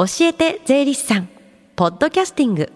教えて税理士さん。ポッドキャスティング。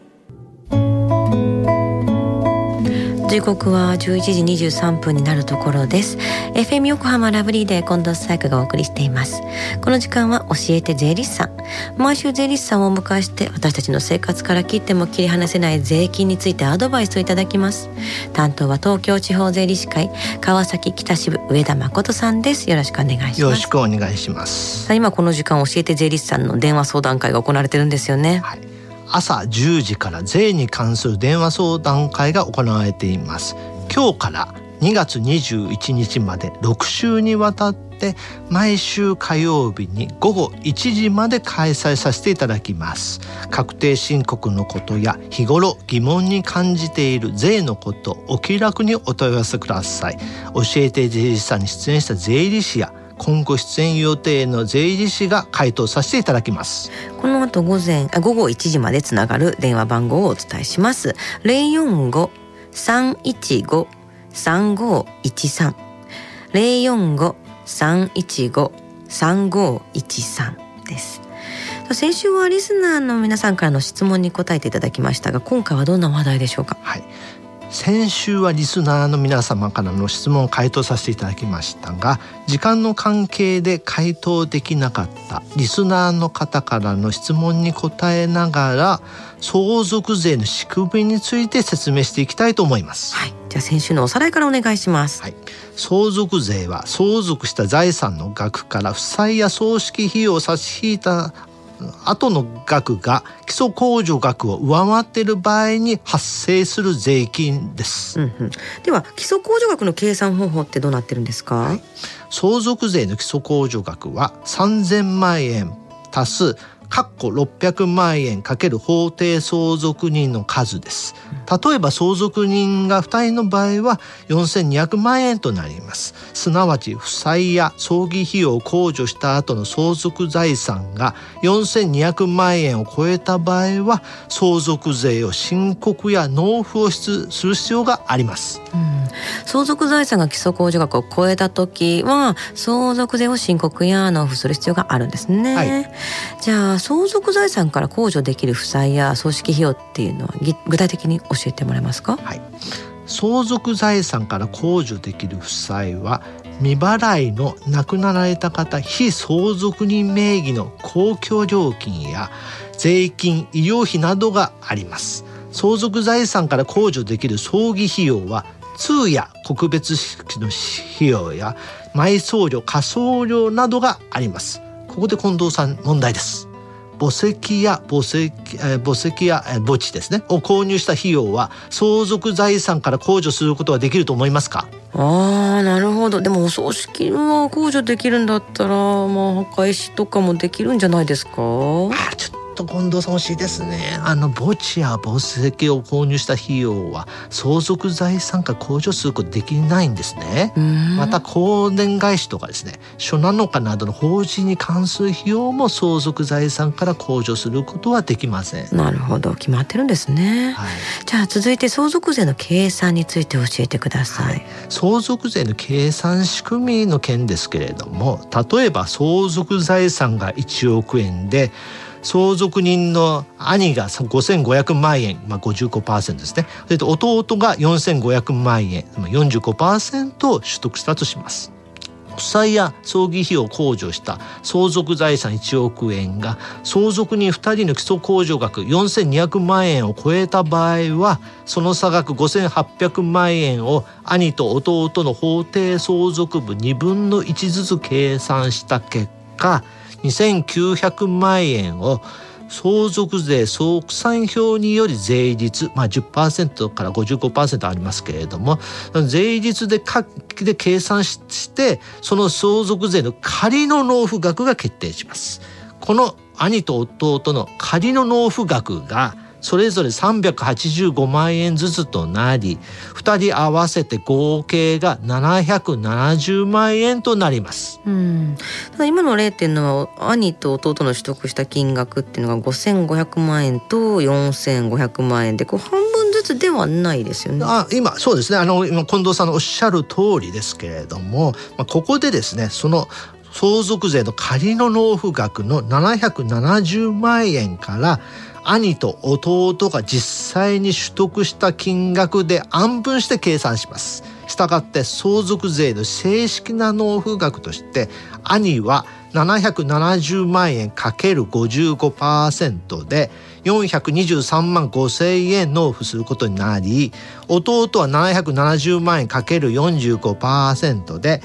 時刻は11時23分になるところです。FM 横浜ラブリーで近藤紗友香がお送りしています。この時間は教えて税理士さん。毎週税理士さんをお迎えして私たちの生活から切っても切り離せない税金についてアドバイスをいただきます。担当は東京地方税理士会川崎北支部上田誠さんです。よろしくお願いします。よろしくお願いします。さあ今この時間教えて税理士さんの電話相談会が行われてるんですよね。はい朝10時から税に関する電話相談会が行われています。今日から2月21日まで6週にわたって毎週火曜日に午後1時まで開催させていただきます。確定申告のことや日頃疑問に感じている税のことお気楽にお問い合わせください。教えて税理士さんに出演した税理士や今後出演予定の税理士が回答させていただきます。この後午前あ午後1時までつながる電話番号をお伝えします。045-315-3513 045-315-3513です。先週はリスナーの皆さんからの質問に答えていただきましたが今回はどんな話題でしょうか？はい先週はリスナーの皆様からの質問を回答させていただきましたが時間の関係で回答できなかったリスナーの方からの質問に答えながら相続税の仕組みについて説明していきたいと思います。はい、じゃあ先週のおさらいからお願いします。はい、相続税は相続した財産の額から負債や葬式費用を差し引いた後の額が基礎控除額を上回っている場合に発生する税金です、うんうん、では基礎控除額の計算方法ってどうなってるんですか、はい相続税の基礎控除額は3000万円足す括弧600万円かける法定相続人の数です。例えば相続人が2人の場合は4200万円となります。すなわち負債や葬儀費用を控除した後の相続財産が4200万円を超えた場合は相続税を申告や納付をする必要があります。うん、相続財産が基礎控除額を超えた時は相続税を申告や納付する必要があるんですね、はい。じゃあ相続財産から控除できる負債や葬式費用っていうのはぎ具体的に教えてもらえますか？はい、相続財産から控除できる負債は未払いの亡くなられた方非相続人名義の公共料金や税金医療費などがあります。相続財産から控除できる葬儀費用は通夜告別式の費用や埋葬料火葬料などがあります。ここで近藤さん問題です。墓石や墓石えー墓石やえー墓地ですね。を購入した費用は相続財産から控除することはできると思いますか？あーなるほど。でもお葬式は控除できるんだったらまあ墓石とかもできるんじゃないですか？あーちょっと近藤さん惜しいですね。あの墓地や墓石を購入した費用は相続財産から控除することできないんですね。うん。また公伝返しとかですね書なのかなどの法人に関する費用も相続財産から控除することはできません。なるほど。決まってるんですね、はい、じゃあ続いて相続税の計算について教えてください、相続税の計算仕組みの件ですけれども例えば相続財産が1億円で相続人の兄が5500万円、まあ、55%ですねそれと弟が4500万円まあ45%を取得したとします。負債や葬儀費を控除した相続財産1億円が相続人2人の基礎控除額4200万円を超えた場合はその差額5800万円を兄と弟の法定相続分2分の1ずつ計算した結果2900万円を相続税総算表により税率、まあ、10%から55%ありますけれども税率でかで計算してその相続税の仮の納付額が決定します。この兄と弟の仮の納付額がそれぞれ385万円ずつとなり2人合わせて合計が770万円となります。うん、ただ今の例っていうのは兄と弟の取得した金額っていうのが5500万円と4500万円でこう半分ずつではないですよね。あ今そうですねあの今近藤さんのおっしゃる通りですけれども、まあ、ここでですねその相続税の仮の納付額の770万円から兄と弟が実際に取得した金額で安分して計算します。したがって相続税の正式な納付額として兄は770万円 ×55% で423万5千円納付することになり弟は770万円 ×45% で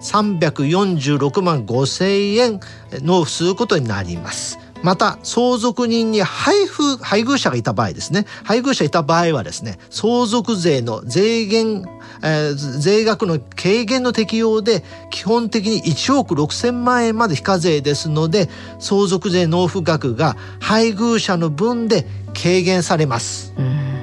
346万5千円納付することになります。また相続人に配布配偶者がいた場合ですね配偶者いた場合はですね相続税の税減、えー、税額の軽減の適用で基本的に1億6,000万円まで非課税ですので相続税納付額が配偶者の分で軽減されます。うん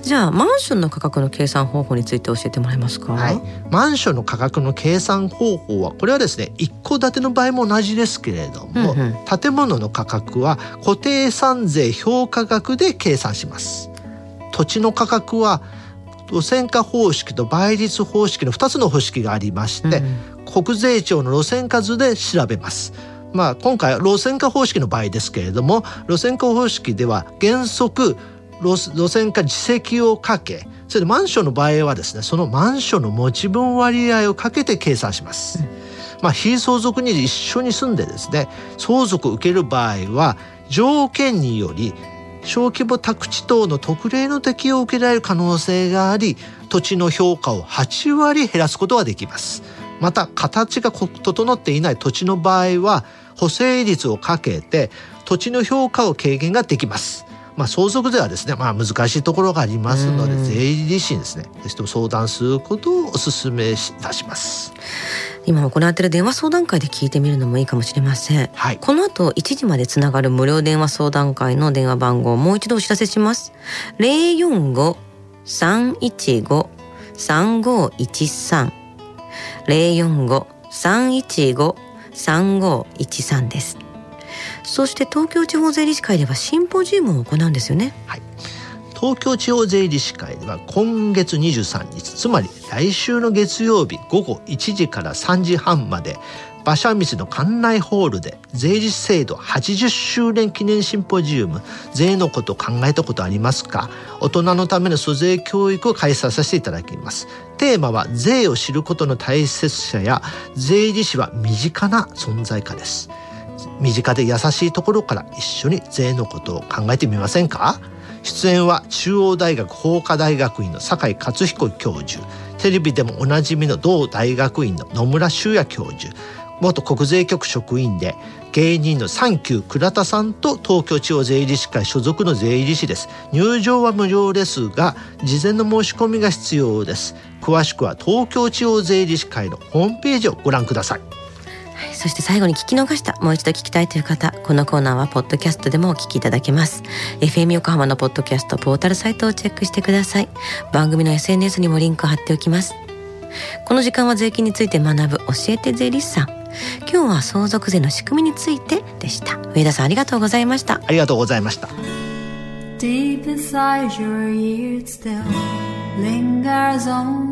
じゃあマンションの価格の計算方法について教えてもらえますか、はい、マンションの価格の計算方法はこれはですね一戸建ての場合も同じですけれども、うんうん、建物の価格は固定資産税評価額で計算します。土地の価格は路線価方式と倍率方式の2つの方式がありまして、うん、国税庁の路線価図で調べます。まあ、今回路線価方式の場合ですけれども路線価方式では原則路線価自責をかけそれでマンションの場合はですねそのマンションの持ち分割合をかけて計算します。まあ、非相続人で一緒に住んでですね相続を受ける場合は条件により小規模宅地等の特例の適用を受けられる可能性があり土地の評価を8割減らすことができます。また形が整っていない土地の場合は補正率をかけて土地の評価を軽減ができますまあ、相続税はですね、まあ、難しいところがありますので税理士にですねぜひとも相談することをお勧めいたします。今行われている電話相談会で聞いてみるのもいいかもしれません、はい、この後1時までつながる無料電話相談会の電話番号をもう一度お知らせします。045-315-3513 045-315-3513ですそして東京地方税理士会ではシンポジウムを行うんですよね。はい。東京地方税理士会では今月23日つまり来週の月曜日午後1時から3時半まで馬車道の館内ホールで税理士制度80周年記念シンポジウム税のこと考えたことありますか？大人のための租税教育を開催させていただきます。テーマは税を知ることの大切さや税理士は身近な存在化です。身近で優しいところから一緒に税のことを考えてみませんか？出演は中央大学法科大学院の酒井克彦教授。テレビでもおなじみの同大学院の野村修也教授。元国税局職員で芸人のサンキュー倉田さんと東京地方税理士会所属の税理士です。入場は無料ですが事前の申し込みが必要です。詳しくは東京地方税理士会のホームページをご覧ください。そして最後に聞き逃したもう一度聞きたいという方このコーナーはポッドキャストでもお聞きいただけます。FM 横浜のポッドキャストポータルサイトをチェックしてください。番組の SNS にもリンク貼っておきます。この時間は税金について学ぶ教えて税理士さん。今日は相続税の仕組みについてでした。上田さんありがとうございました。ありがとうございました。Deep inside your ears still lingers on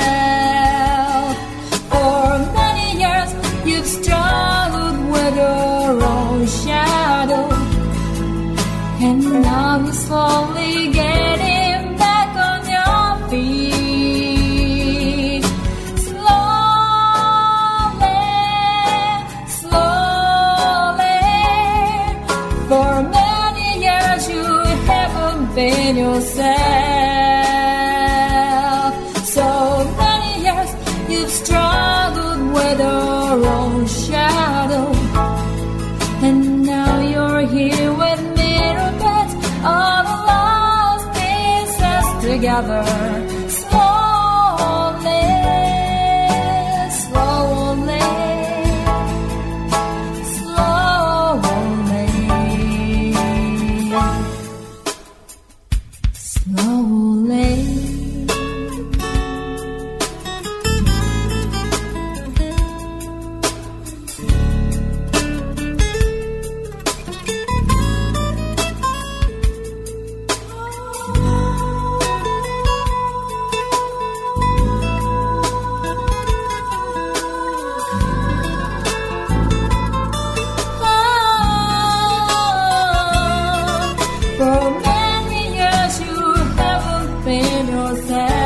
yourself. So many years you've struggled with your own shadow, and now you're here with mirror all of lost pieces together. in.